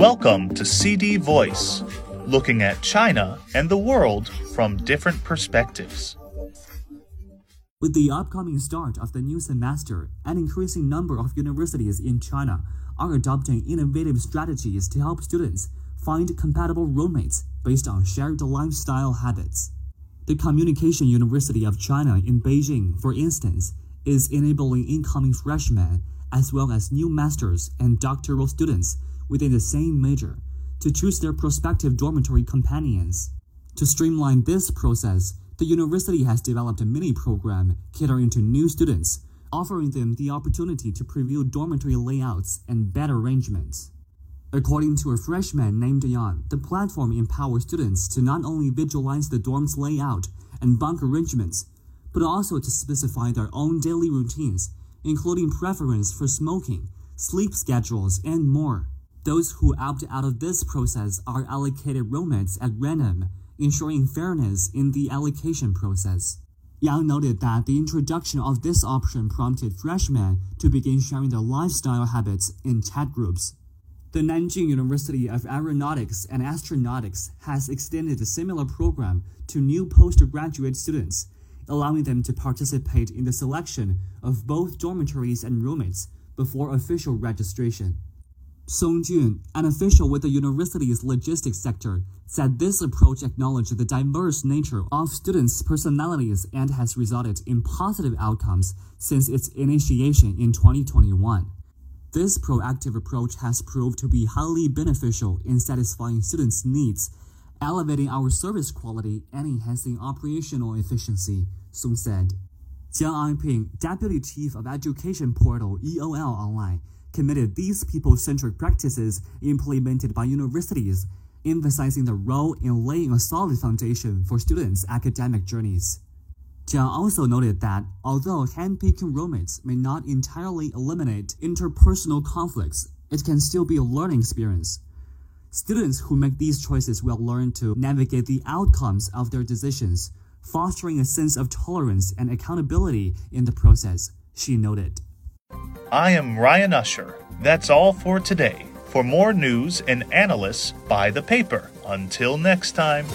Welcome to CD Voice, looking at China and the world from different perspectives. With the upcoming start of the new semester, an increasing number of universities in China are adopting innovative strategies to help students find compatible roommates based on shared lifestyle habits. The Communication University of China in Beijing, for instance, is enabling incoming freshmen as well as new masters and doctoral students within the same major to choose their prospective dormitory companions. To streamline this process, the university has developed a mini program catering to new students, offering them the opportunity to preview dormitory layouts and bed arrangements. According to a freshman named Yang, the platform empowers students to not only visualize the dorm's layout and bunk arrangements, but also to specify their own daily routines, including preference for smoking, sleep schedules, and more. Those who opt out of this process are allocated roommates at random ensuring fairness in the allocation process. Yang noted that the introduction of this option prompted freshmen to begin sharing their lifestyle habits in chat groups. The Nanjing University of Aeronautics and Astronautics has extended a similar program to new postgraduate students, allowing them to participate in the selection of both dormitories and roommates before official registration. Song Jun, an official with the university's logistics sector, said this approach acknowledged the diverse nature of students' personalities and has resulted in positive outcomes since its initiation in 2021. This proactive approach has proved to be highly beneficial in satisfying students' needs, elevating our service quality, and enhancing operational efficiency, Song said. Jiang Anping, Deputy Chief of Education Portal EOL Online, committed these people-centric practices implemented by universities, emphasizing the role in laying a solid foundation for students' academic journeys. Jiang also noted that although handpicking roommates may not entirely eliminate interpersonal conflicts, it can still be a learning experience. Students who make these choices will learn to navigate the outcomes of their decisions, fostering a sense of tolerance and accountability in the process, she noted. I am Ryan Usher. That's all for today. For more news and analysis, buy the paper. Until next time.